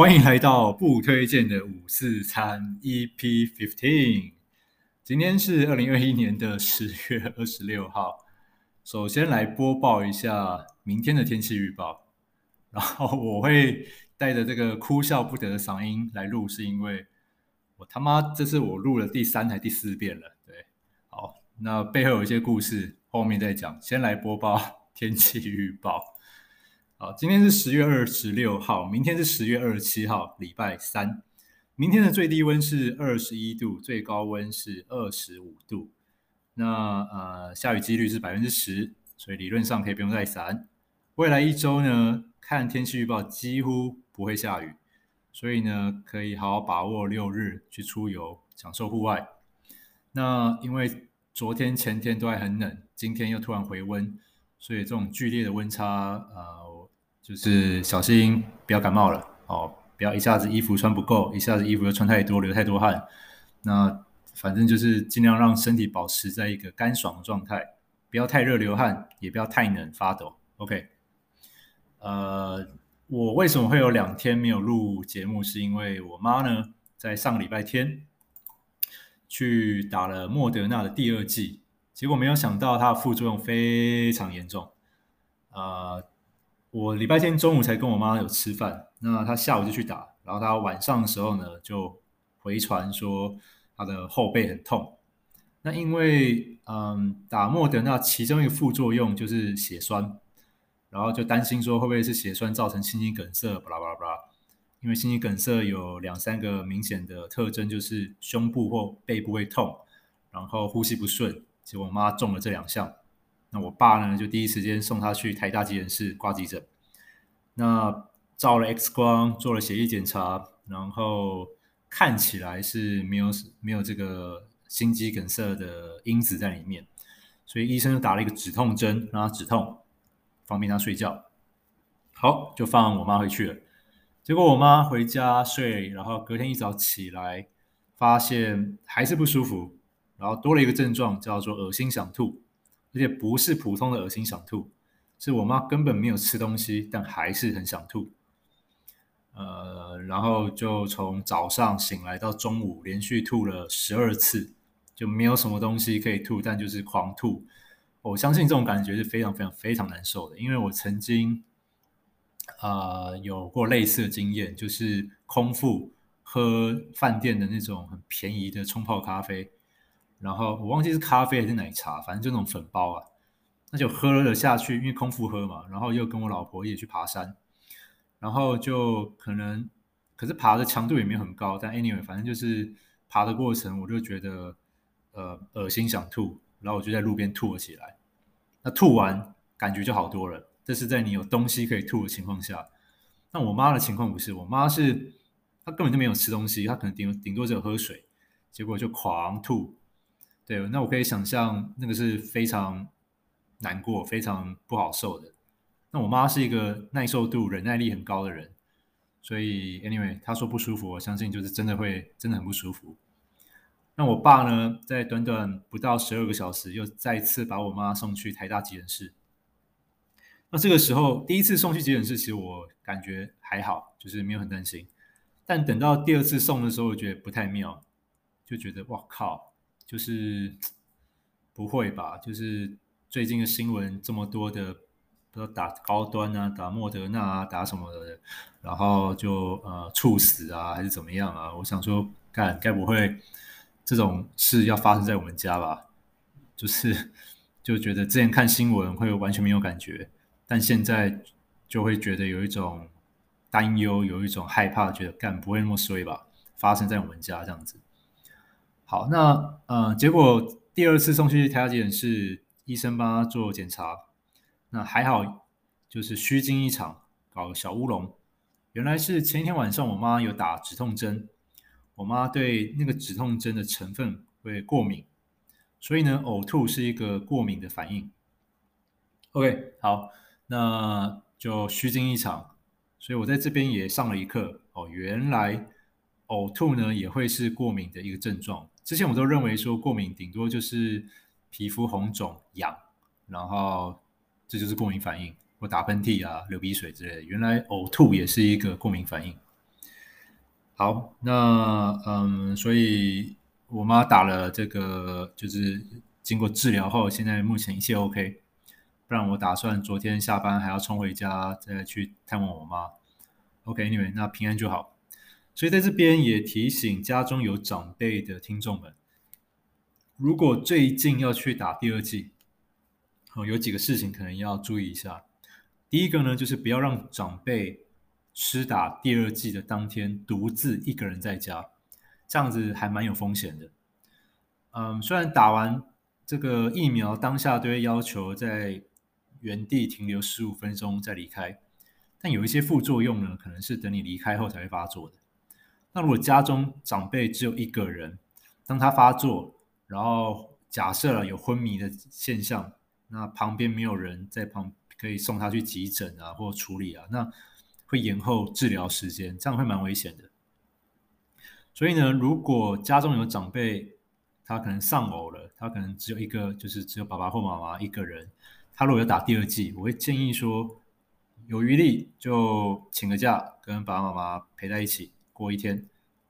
欢迎来到不推荐的五四餐 EP Fifteen。今天是二零二一年的十月二十六号。首先来播报一下明天的天气预报，然后我会带着这个哭笑不得的嗓音来录，是因为我他妈这是我录了第三还第四遍了。对，好，那背后有一些故事，后面再讲。先来播报天气预报。好，今天是十月二十六号，明天是十月二十七号，礼拜三。明天的最低温是二十一度，最高温是二十五度。那呃，下雨几率是百分之十，所以理论上可以不用带伞。未来一周呢，看天气预报几乎不会下雨，所以呢，可以好好把握六日去出游，享受户外。那因为昨天前天都还很冷，今天又突然回温，所以这种剧烈的温差，呃。就是小心不要感冒了哦，不要一下子衣服穿不够，一下子衣服又穿太多，流太多汗。那反正就是尽量让身体保持在一个干爽的状态，不要太热流汗，也不要太冷发抖。OK，呃，我为什么会有两天没有录节目？是因为我妈呢，在上个礼拜天去打了莫德纳的第二剂，结果没有想到它的副作用非常严重，呃。我礼拜天中午才跟我妈有吃饭，那她下午就去打，然后她晚上的时候呢，就回传说她的后背很痛。那因为嗯，打莫德纳其中一个副作用就是血栓，然后就担心说会不会是血栓造成心肌梗塞，巴拉巴拉巴拉。因为心肌梗塞有两三个明显的特征，就是胸部或背部会痛，然后呼吸不顺。结果我妈中了这两项。那我爸呢，就第一时间送他去台大急诊室挂急诊。那照了 X 光，做了血液检查，然后看起来是没有没有这个心肌梗塞的因子在里面，所以医生就打了一个止痛针，让他止痛，方便他睡觉。好，就放我妈回去了。结果我妈回家睡，然后隔天一早起来，发现还是不舒服，然后多了一个症状，叫做恶心想吐。而且不是普通的恶心想吐，是我妈根本没有吃东西，但还是很想吐。呃，然后就从早上醒来到中午，连续吐了十二次，就没有什么东西可以吐，但就是狂吐。我相信这种感觉是非常非常非常难受的，因为我曾经、呃、有过类似的经验，就是空腹喝饭店的那种很便宜的冲泡咖啡。然后我忘记是咖啡还是奶茶，反正就那种粉包啊，那就喝了下去，因为空腹喝嘛。然后又跟我老婆一起去爬山，然后就可能，可是爬的强度也没有很高，但 anyway，反正就是爬的过程，我就觉得呃恶心想吐，然后我就在路边吐了起来。那吐完感觉就好多了，这是在你有东西可以吐的情况下。那我妈的情况不是，我妈是她根本就没有吃东西，她可能顶顶多只有喝水，结果就狂吐。对，那我可以想象，那个是非常难过、非常不好受的。那我妈是一个耐受度、忍耐力很高的人，所以 anyway，她说不舒服，我相信就是真的会真的很不舒服。那我爸呢，在短短不到十二个小时，又再次把我妈送去台大急诊室。那这个时候，第一次送去急诊室，其实我感觉还好，就是没有很担心。但等到第二次送的时候，我觉得不太妙，就觉得哇靠！就是不会吧？就是最近的新闻这么多的，不知道打高端啊，打莫德纳啊，打什么的，然后就呃猝死啊，还是怎么样啊？我想说，干该不会这种事要发生在我们家吧？就是就觉得之前看新闻会完全没有感觉，但现在就会觉得有一种担忧，有一种害怕，觉得干不会那么衰吧？发生在我们家这样子。好，那呃，结果第二次送去台大急诊室，医生帮他做检查，那还好，就是虚惊一场，搞小乌龙。原来是前一天晚上我妈有打止痛针，我妈对那个止痛针的成分会过敏，所以呢，呕吐是一个过敏的反应。OK，好，那就虚惊一场，所以我在这边也上了一课哦，原来呕吐呢也会是过敏的一个症状。之前我都认为说过敏顶多就是皮肤红肿痒，然后这就是过敏反应，或打喷嚏啊、流鼻水之类的。原来呕吐也是一个过敏反应。好，那嗯，所以我妈打了这个，就是经过治疗后，现在目前一切 OK。不然我打算昨天下班还要冲回家再去探望我妈。OK，Anyway，那平安就好。所以在这边也提醒家中有长辈的听众们，如果最近要去打第二剂，哦，有几个事情可能要注意一下。第一个呢，就是不要让长辈。施打第二剂的当天，独自一个人在家，这样子还蛮有风险的。嗯，虽然打完这个疫苗当下都会要求在原地停留十五分钟再离开，但有一些副作用呢，可能是等你离开后才会发作的。那如果家中长辈只有一个人，当他发作，然后假设了有昏迷的现象，那旁边没有人在旁可以送他去急诊啊，或处理啊，那。会延后治疗时间，这样会蛮危险的。所以呢，如果家中有长辈，他可能丧偶了，他可能只有一个，就是只有爸爸或妈妈一个人，他如果要打第二剂，我会建议说，有余力就请个假，跟爸爸妈妈陪在一起过一天。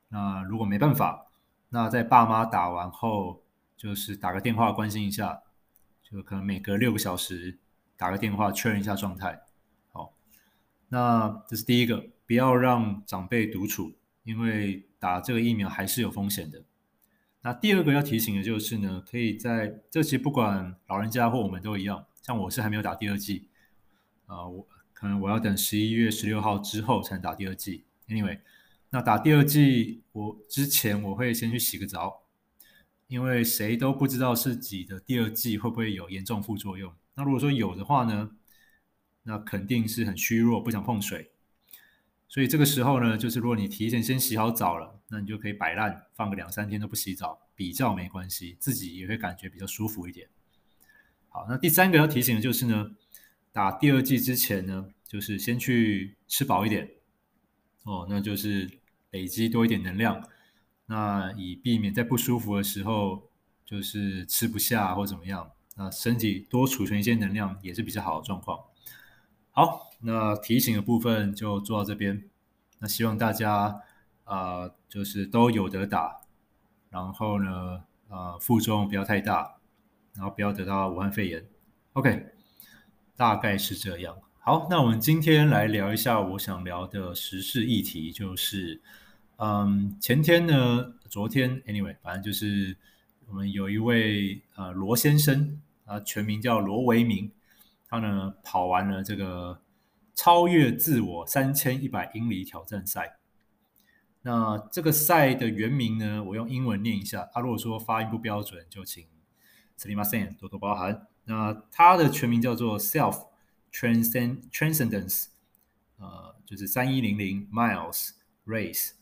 那如果没办法，那在爸妈打完后，就是打个电话关心一下，就可能每隔六个小时打个电话确认一下状态。好那这是第一个，不要让长辈独处，因为打这个疫苗还是有风险的。那第二个要提醒的就是呢，可以在这期不管老人家或我们都一样，像我是还没有打第二剂，啊、我可能我要等十一月十六号之后才能打第二剂。Anyway，那打第二剂我之前我会先去洗个澡，因为谁都不知道自己的第二剂会不会有严重副作用。那如果说有的话呢？那肯定是很虚弱，不想碰水，所以这个时候呢，就是如果你提前先洗好澡了，那你就可以摆烂，放个两三天都不洗澡，比较没关系，自己也会感觉比较舒服一点。好，那第三个要提醒的就是呢，打第二剂之前呢，就是先去吃饱一点，哦，那就是累积多一点能量，那以避免在不舒服的时候就是吃不下或怎么样，那身体多储存一些能量也是比较好的状况。好，那提醒的部分就做到这边。那希望大家啊、就是都有得打，然后呢，呃，负重不要太大，然后不要得到武汉肺炎。OK，大概是这样。好，那我们今天来聊一下我想聊的时事议题，就是，嗯，前天呢，昨天，anyway，反正就是我们有一位呃罗先生，啊，全名叫罗维明。他呢跑完了这个超越自我三千一百英里挑战赛。那这个赛的原名呢，我用英文念一下。他、啊、如果说发音不标准，就请すみません多多包涵。那它的全名叫做 Self Transcend transcendence，呃，就是三一零零 Miles Race。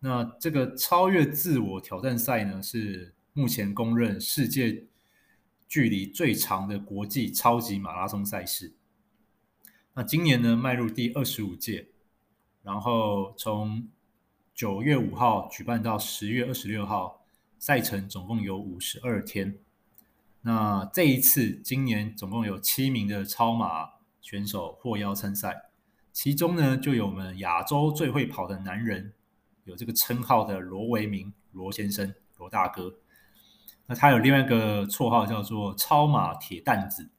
那这个超越自我挑战赛呢，是目前公认世界。距离最长的国际超级马拉松赛事，那今年呢迈入第二十五届，然后从九月五号举办到十月二十六号，赛程总共有五十二天。那这一次今年总共有七名的超马选手获邀参赛，其中呢就有我们亚洲最会跑的男人，有这个称号的罗维明罗先生罗大哥。那他有另外一个绰号叫做“超马铁蛋子”。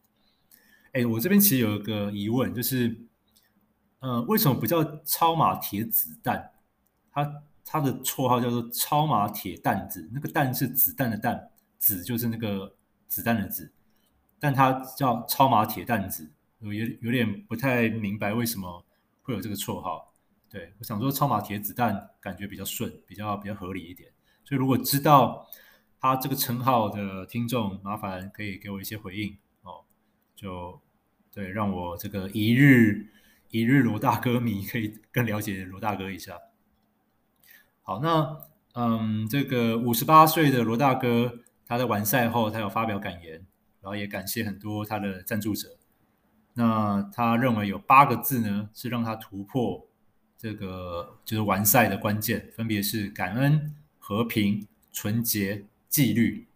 哎，我这边其实有一个疑问，就是，呃，为什么不叫“超马铁子弹”？他他的绰号叫做“超马铁蛋子”，那个“蛋”是子弹的“蛋”，“子”就是那个子弹的“子”，但他叫“超马铁蛋子”，我有有点不太明白为什么会有这个绰号。对，我想说“超马铁子弹”感觉比较顺，比较比较合理一点。所以如果知道。他这个称号的听众，麻烦可以给我一些回应哦，就对，让我这个一日一日罗大哥迷可以更了解罗大哥一下。好，那嗯，这个五十八岁的罗大哥，他在完赛后，他有发表感言，然后也感谢很多他的赞助者。那他认为有八个字呢，是让他突破这个就是完赛的关键，分别是感恩、和平、纯洁。纪律，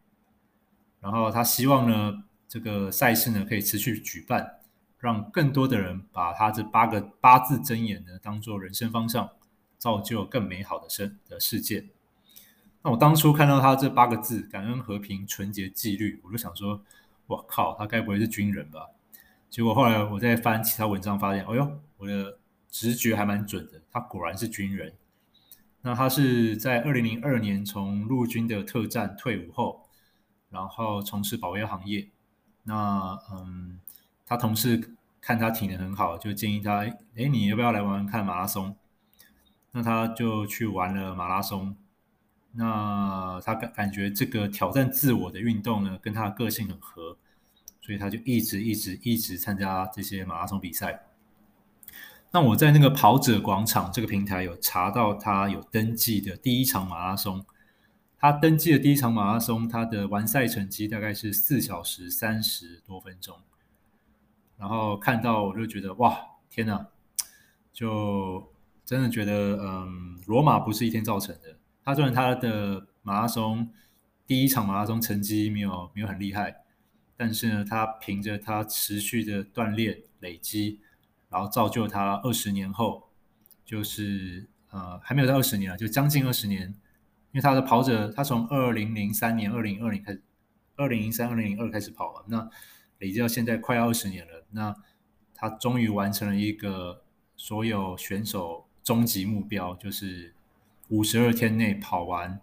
然后他希望呢，这个赛事呢可以持续举办，让更多的人把他这八个八字箴言呢当做人生方向，造就更美好的生的世界。那我当初看到他这八个字“感恩、和平、纯洁、纪律”，我就想说：“我靠，他该不会是军人吧？”结果后来我再翻其他文章，发现，哎呦，我的直觉还蛮准的，他果然是军人。那他是在二零零二年从陆军的特战退伍后，然后从事保镖行业。那嗯，他同事看他体能很好，就建议他：“哎，你要不要来玩玩看马拉松？”那他就去玩了马拉松。那他感感觉这个挑战自我的运动呢，跟他的个性很合，所以他就一直一直一直参加这些马拉松比赛。那我在那个跑者广场这个平台有查到他有登记的第一场马拉松，他登记的第一场马拉松，他的完赛成绩大概是四小时三十多分钟。然后看到我就觉得哇，天哪，就真的觉得嗯，罗马不是一天造成的。他虽然他的马拉松第一场马拉松成绩没有没有很厉害，但是呢，他凭着他持续的锻炼累积，然后造就他二十年后，就是呃还没有到二十年了，就将近二十年，因为他的跑者他从二零零三年、二零二零开始，二零零三、二零零二开始跑了，那累积到现在快要二十年了，那他终于完成了一个所有选手终极目标，就是。五十二天内跑完，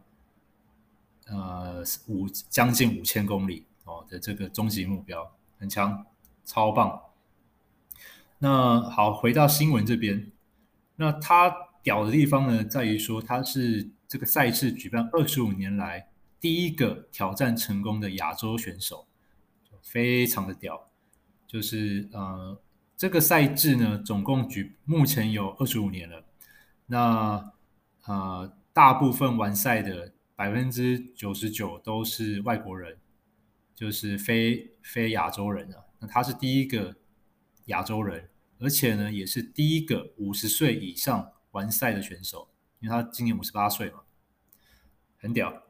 呃，五将近五千公里哦的这个终极目标，很强，超棒。那好，回到新闻这边，那他屌的地方呢，在于说他是这个赛事举办二十五年来第一个挑战成功的亚洲选手，非常的屌。就是呃，这个赛制呢，总共举目前有二十五年了，那。呃，大部分完赛的百分之九十九都是外国人，就是非非亚洲人啊。那他是第一个亚洲人，而且呢，也是第一个五十岁以上完赛的选手，因为他今年五十八岁嘛，很屌。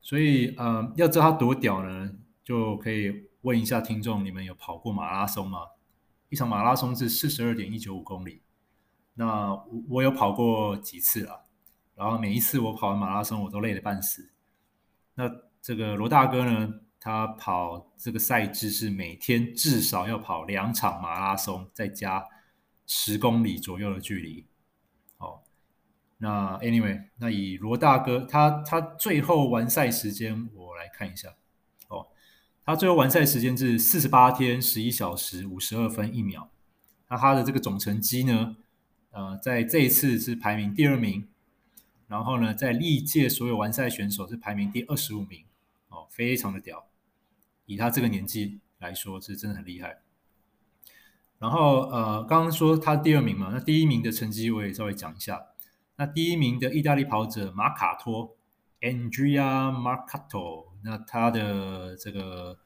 所以，呃，要知道他多屌呢，就可以问一下听众：你们有跑过马拉松吗？一场马拉松是四十二点一九五公里，那我有跑过几次了。然后每一次我跑完马拉松，我都累得半死。那这个罗大哥呢，他跑这个赛制是每天至少要跑两场马拉松，再加十公里左右的距离。哦，那 anyway，那以罗大哥他他最后完赛时间，我来看一下。哦，他最后完赛时间是四十八天十一小时五十二分一秒。那他的这个总成绩呢，呃，在这一次是排名第二名。然后呢，在历届所有完赛选手是排名第二十五名，哦，非常的屌，以他这个年纪来说是真的很厉害。然后呃，刚刚说他第二名嘛，那第一名的成绩我也稍微讲一下。那第一名的意大利跑者马卡托 Andrea Marcato，那他的这个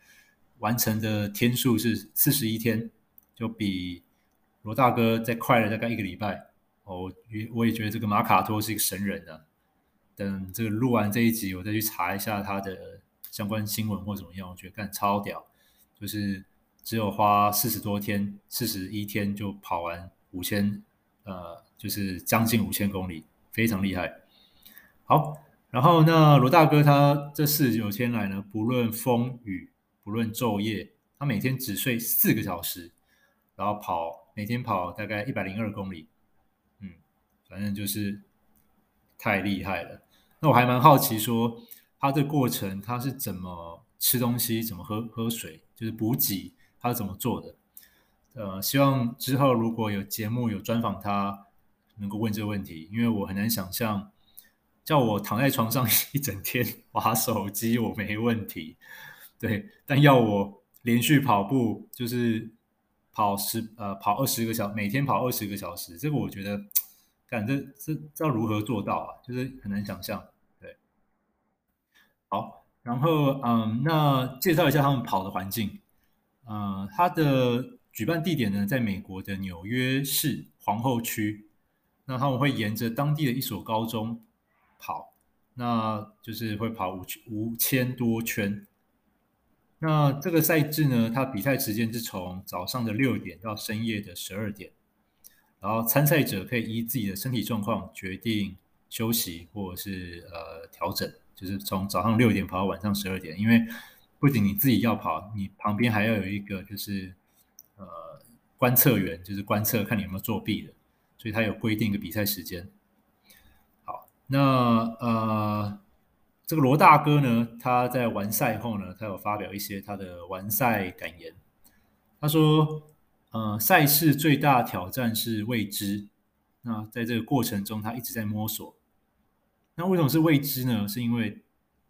完成的天数是四十一天，就比罗大哥再快了大概一个礼拜。我也我也觉得这个马卡托是一个神人啊！等这个录完这一集，我再去查一下他的相关新闻或怎么样，我觉得干超屌，就是只有花四十多天，四十一天就跑完五千，呃，就是将近五千公里，非常厉害。好，然后那罗大哥他这四十九天来呢，不论风雨，不论昼夜，他每天只睡四个小时，然后跑每天跑大概一百零二公里。嗯反正就是太厉害了。那我还蛮好奇，说他这个过程他是怎么吃东西，怎么喝喝水，就是补给，他是怎么做的？呃，希望之后如果有节目有专访他，能够问这个问题，因为我很难想象，叫我躺在床上 一整天玩手机，我没问题，对，但要我连续跑步，就是跑十呃跑二十个小，每天跑二十个小时，这个我觉得。感这这这要如何做到啊？就是很难想象。好，然后嗯，那介绍一下他们跑的环境。嗯，他的举办地点呢，在美国的纽约市皇后区。那他们会沿着当地的一所高中跑，那就是会跑五五千多圈。那这个赛制呢，它比赛时间是从早上的六点到深夜的十二点。然后参赛者可以依自己的身体状况决定休息或者是呃调整，就是从早上六点跑到晚上十二点，因为不仅你自己要跑，你旁边还要有一个就是呃观测员，就是观测看你有没有作弊的，所以他有规定一个比赛时间。好，那呃这个罗大哥呢，他在完赛后呢，他有发表一些他的完赛感言，他说。呃，赛事最大挑战是未知。那在这个过程中，他一直在摸索。那为什么是未知呢？是因为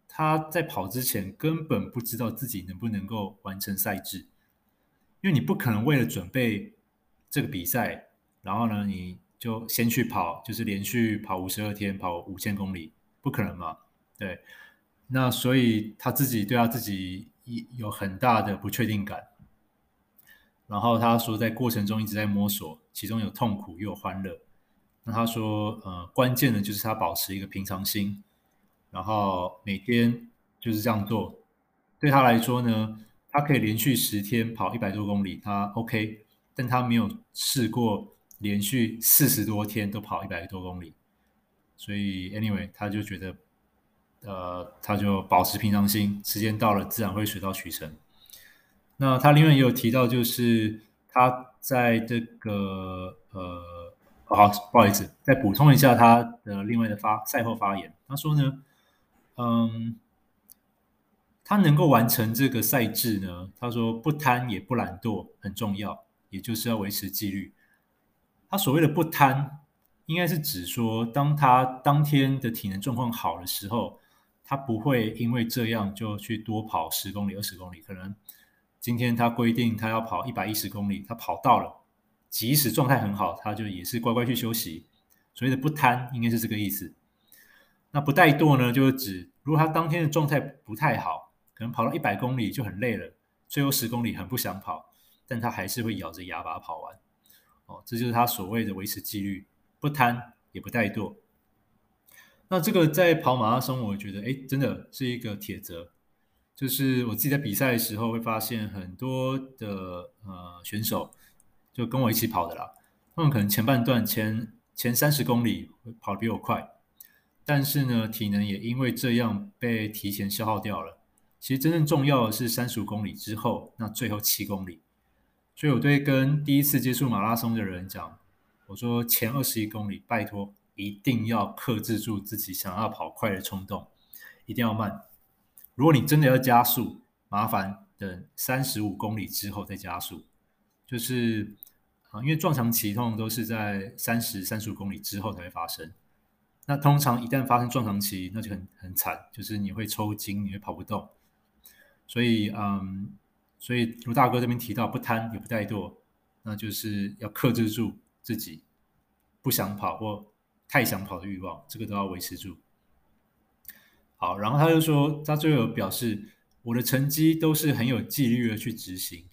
他在跑之前根本不知道自己能不能够完成赛制。因为你不可能为了准备这个比赛，然后呢，你就先去跑，就是连续跑五十二天，跑五千公里，不可能嘛？对。那所以他自己对他自己有很大的不确定感。然后他说，在过程中一直在摸索，其中有痛苦又有欢乐。那他说，呃，关键的就是他保持一个平常心，然后每天就是这样做。对他来说呢，他可以连续十天跑一百多公里，他 OK，但他没有试过连续四十多天都跑一百多公里。所以，anyway，他就觉得，呃，他就保持平常心，时间到了自然会水到渠成。那他另外也有提到，就是他在这个呃，好，不好意思，再补充一下他的另外的发赛后发言。他说呢，嗯，他能够完成这个赛制呢，他说不贪也不懒惰很重要，也就是要维持纪律。他所谓的不贪，应该是指说，当他当天的体能状况好的时候，他不会因为这样就去多跑十公里、二十公里，可能。今天他规定他要跑一百一十公里，他跑到了，即使状态很好，他就也是乖乖去休息。所谓的不贪，应该是这个意思。那不怠惰呢，就是指如果他当天的状态不太好，可能跑到一百公里就很累了，最后十公里很不想跑，但他还是会咬着牙把它跑完。哦，这就是他所谓的维持纪律，不贪也不怠惰。那这个在跑马拉松，我觉得哎，真的是一个铁则。就是我自己在比赛的时候会发现很多的呃选手就跟我一起跑的啦，他们可能前半段前前三十公里跑得比我快，但是呢体能也因为这样被提前消耗掉了。其实真正重要的是三十五公里之后那最后七公里，所以我对跟第一次接触马拉松的人讲，我说前二十一公里拜托一定要克制住自己想要跑快的冲动，一定要慢。如果你真的要加速，麻烦等三十五公里之后再加速。就是啊，因为撞墙期通常都是在三十、三十五公里之后才会发生。那通常一旦发生撞墙期，那就很很惨，就是你会抽筋，你会跑不动。所以，嗯，所以卢大哥这边提到不贪也不怠惰，那就是要克制住自己不想跑或太想跑的欲望，这个都要维持住。好，然后他就说，他最后表示，我的成绩都是很有纪律的去执行，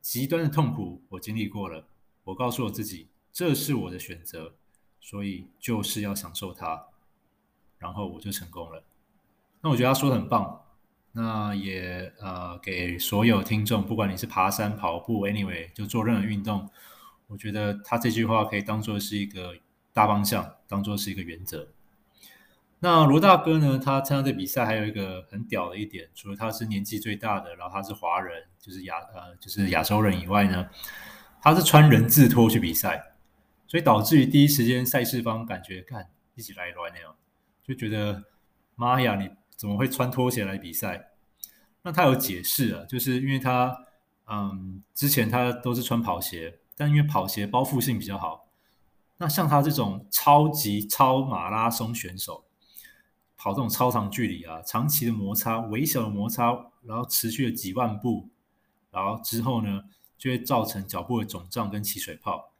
极端的痛苦我经历过了，我告诉我自己，这是我的选择，所以就是要享受它，然后我就成功了。那我觉得他说的很棒，那也呃给所有听众，不管你是爬山、跑步，anyway 就做任何运动，我觉得他这句话可以当做是一个大方向，当做是一个原则。那罗大哥呢？他参加这比赛还有一个很屌的一点，除了他是年纪最大的，然后他是华人，就是亚呃就是亚洲人以外呢，他是穿人字拖去比赛，所以导致于第一时间赛事方感觉看一起来乱那样，就觉得妈呀，你怎么会穿拖鞋来比赛？那他有解释啊，就是因为他嗯之前他都是穿跑鞋，但因为跑鞋包覆性比较好，那像他这种超级超马拉松选手。跑这种超长距离啊，长期的摩擦，微小的摩擦，然后持续了几万步，然后之后呢，就会造成脚部的肿胀跟起水泡。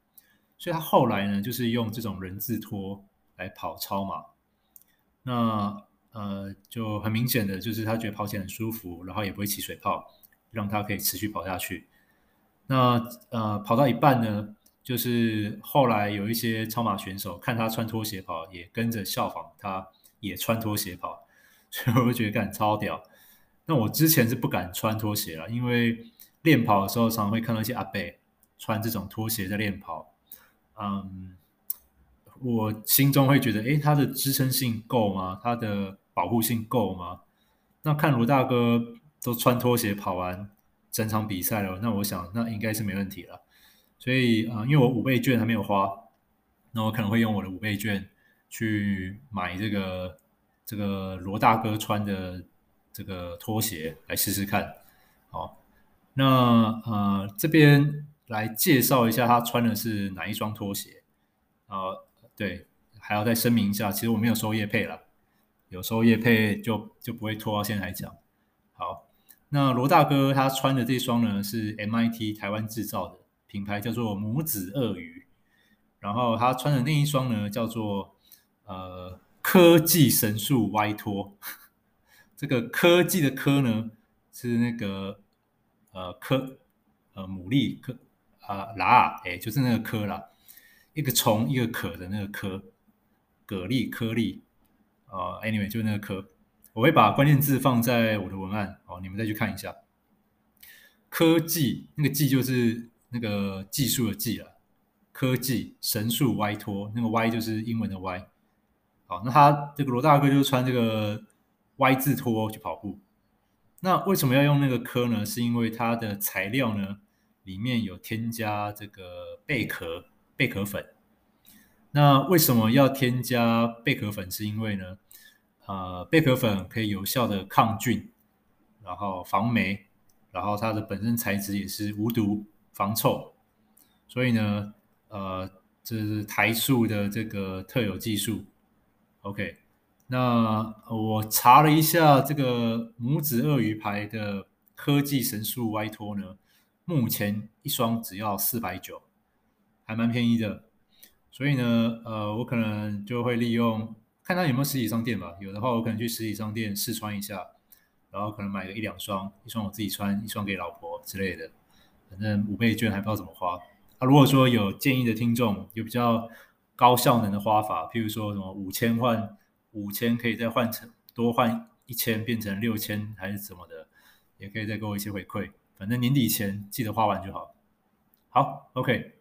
所以他后来呢，就是用这种人字拖来跑超马。那呃，就很明显的就是他觉得跑起来很舒服，然后也不会起水泡，让他可以持续跑下去。那呃，跑到一半呢，就是后来有一些超马选手看他穿拖鞋跑，也跟着效仿他。也穿拖鞋跑，所以我觉得干超屌。那我之前是不敢穿拖鞋了，因为练跑的时候常常会看到一些阿伯穿这种拖鞋在练跑，嗯，我心中会觉得，诶，它的支撑性够吗？它的保护性够吗？那看罗大哥都穿拖鞋跑完整场比赛了，那我想那应该是没问题了。所以啊、呃，因为我五倍券还没有花，那我可能会用我的五倍券去买这个这个罗大哥穿的这个拖鞋来试试看。那呃这边来介绍一下他穿的是哪一双拖鞋啊、对，还要再声明一下，其实我没有收业配了，有收业配就就不会拖到现在来讲。好，那罗大哥他穿的这双呢是 MIT 台湾制造的。品牌叫做母子鳄鱼，然后他穿的那一双呢叫做呃科技神速歪拖，这个科技的科呢是那个呃科呃牡蛎科啊啦，哎就是那个科啦，一个虫一个可的那个科，蛤蜊颗粒啊，anyway 就那个科，我会把关键字放在我的文案，哦，你们再去看一下，科技那个技就是。那个技术的技啊，科技神速歪拖，那个 Y 就是英文的 Y。好，那他这个罗大哥就穿这个 Y 字拖去跑步。那为什么要用那个科呢？是因为它的材料呢里面有添加这个贝壳贝壳粉。那为什么要添加贝壳粉？是因为呢，呃，贝壳粉可以有效的抗菌，然后防霉，然后它的本身材质也是无毒。防臭，所以呢，呃，这是台塑的这个特有技术。OK，那我查了一下这个拇指鳄鱼牌的科技神速歪拖呢，目前一双只要四百九，还蛮便宜的。所以呢，呃，我可能就会利用看它有没有实体商店吧，有的话我可能去实体商店试穿一下，然后可能买个一两双，一双我自己穿，一双给老婆之类的。反正五倍券还不知道怎么花。啊，如果说有建议的听众，有比较高效能的花法，譬如说什么五千换五千可以再换成多换一千变成六千还是怎么的，也可以再给我一些回馈。反正年底前记得花完就好。好，OK。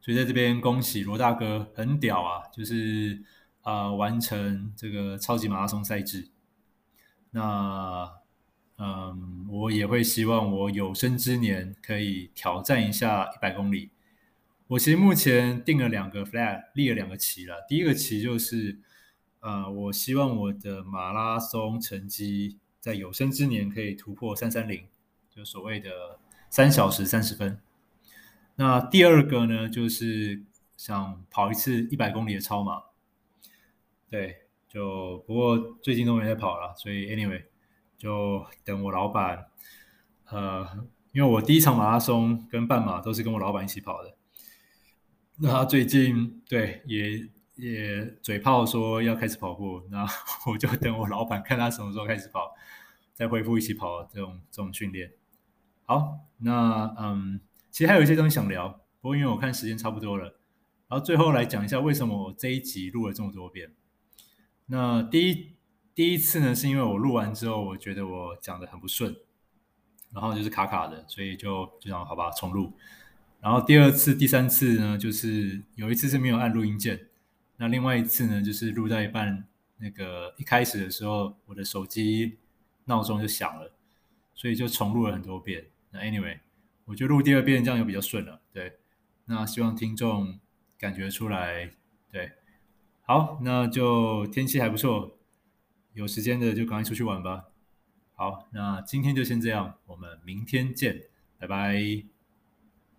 所以在这边恭喜罗大哥，很屌啊，就是啊、完成这个超级马拉松赛制。那。嗯，我也会希望我有生之年可以挑战一下一百公里。我其实目前定了两个 flag，立了两个旗了。第一个旗就是，呃，我希望我的马拉松成绩在有生之年可以突破三三零，就所谓的三小时三十分。那第二个呢，就是想跑一次一百公里的超马。对，就不过最近都没在跑了，所以 anyway。就等我老板，呃，因为我第一场马拉松跟半马都是跟我老板一起跑的，那他最近对也也嘴炮说要开始跑步，那 我就等我老板看他什么时候开始跑，再恢复一起跑这种这种训练。好，那嗯，其实还有一些东西想聊，不过因为我看时间差不多了，然后最后来讲一下为什么我这一集录了这么多遍。那第一。第一次呢，是因为我录完之后，我觉得我讲的很不顺，然后就是卡卡的，所以就就想好吧，重录。然后第二次、第三次呢，就是有一次是没有按录音键，那另外一次呢，就是录到一半，那个一开始的时候，我的手机闹钟就响了，所以就重录了很多遍。那 anyway，我就录第二遍这样就比较顺了，对。那希望听众感觉出来，对。好，那就天气还不错。有时间的就赶快出去玩吧。好，那今天就先这样，我们明天见，拜拜。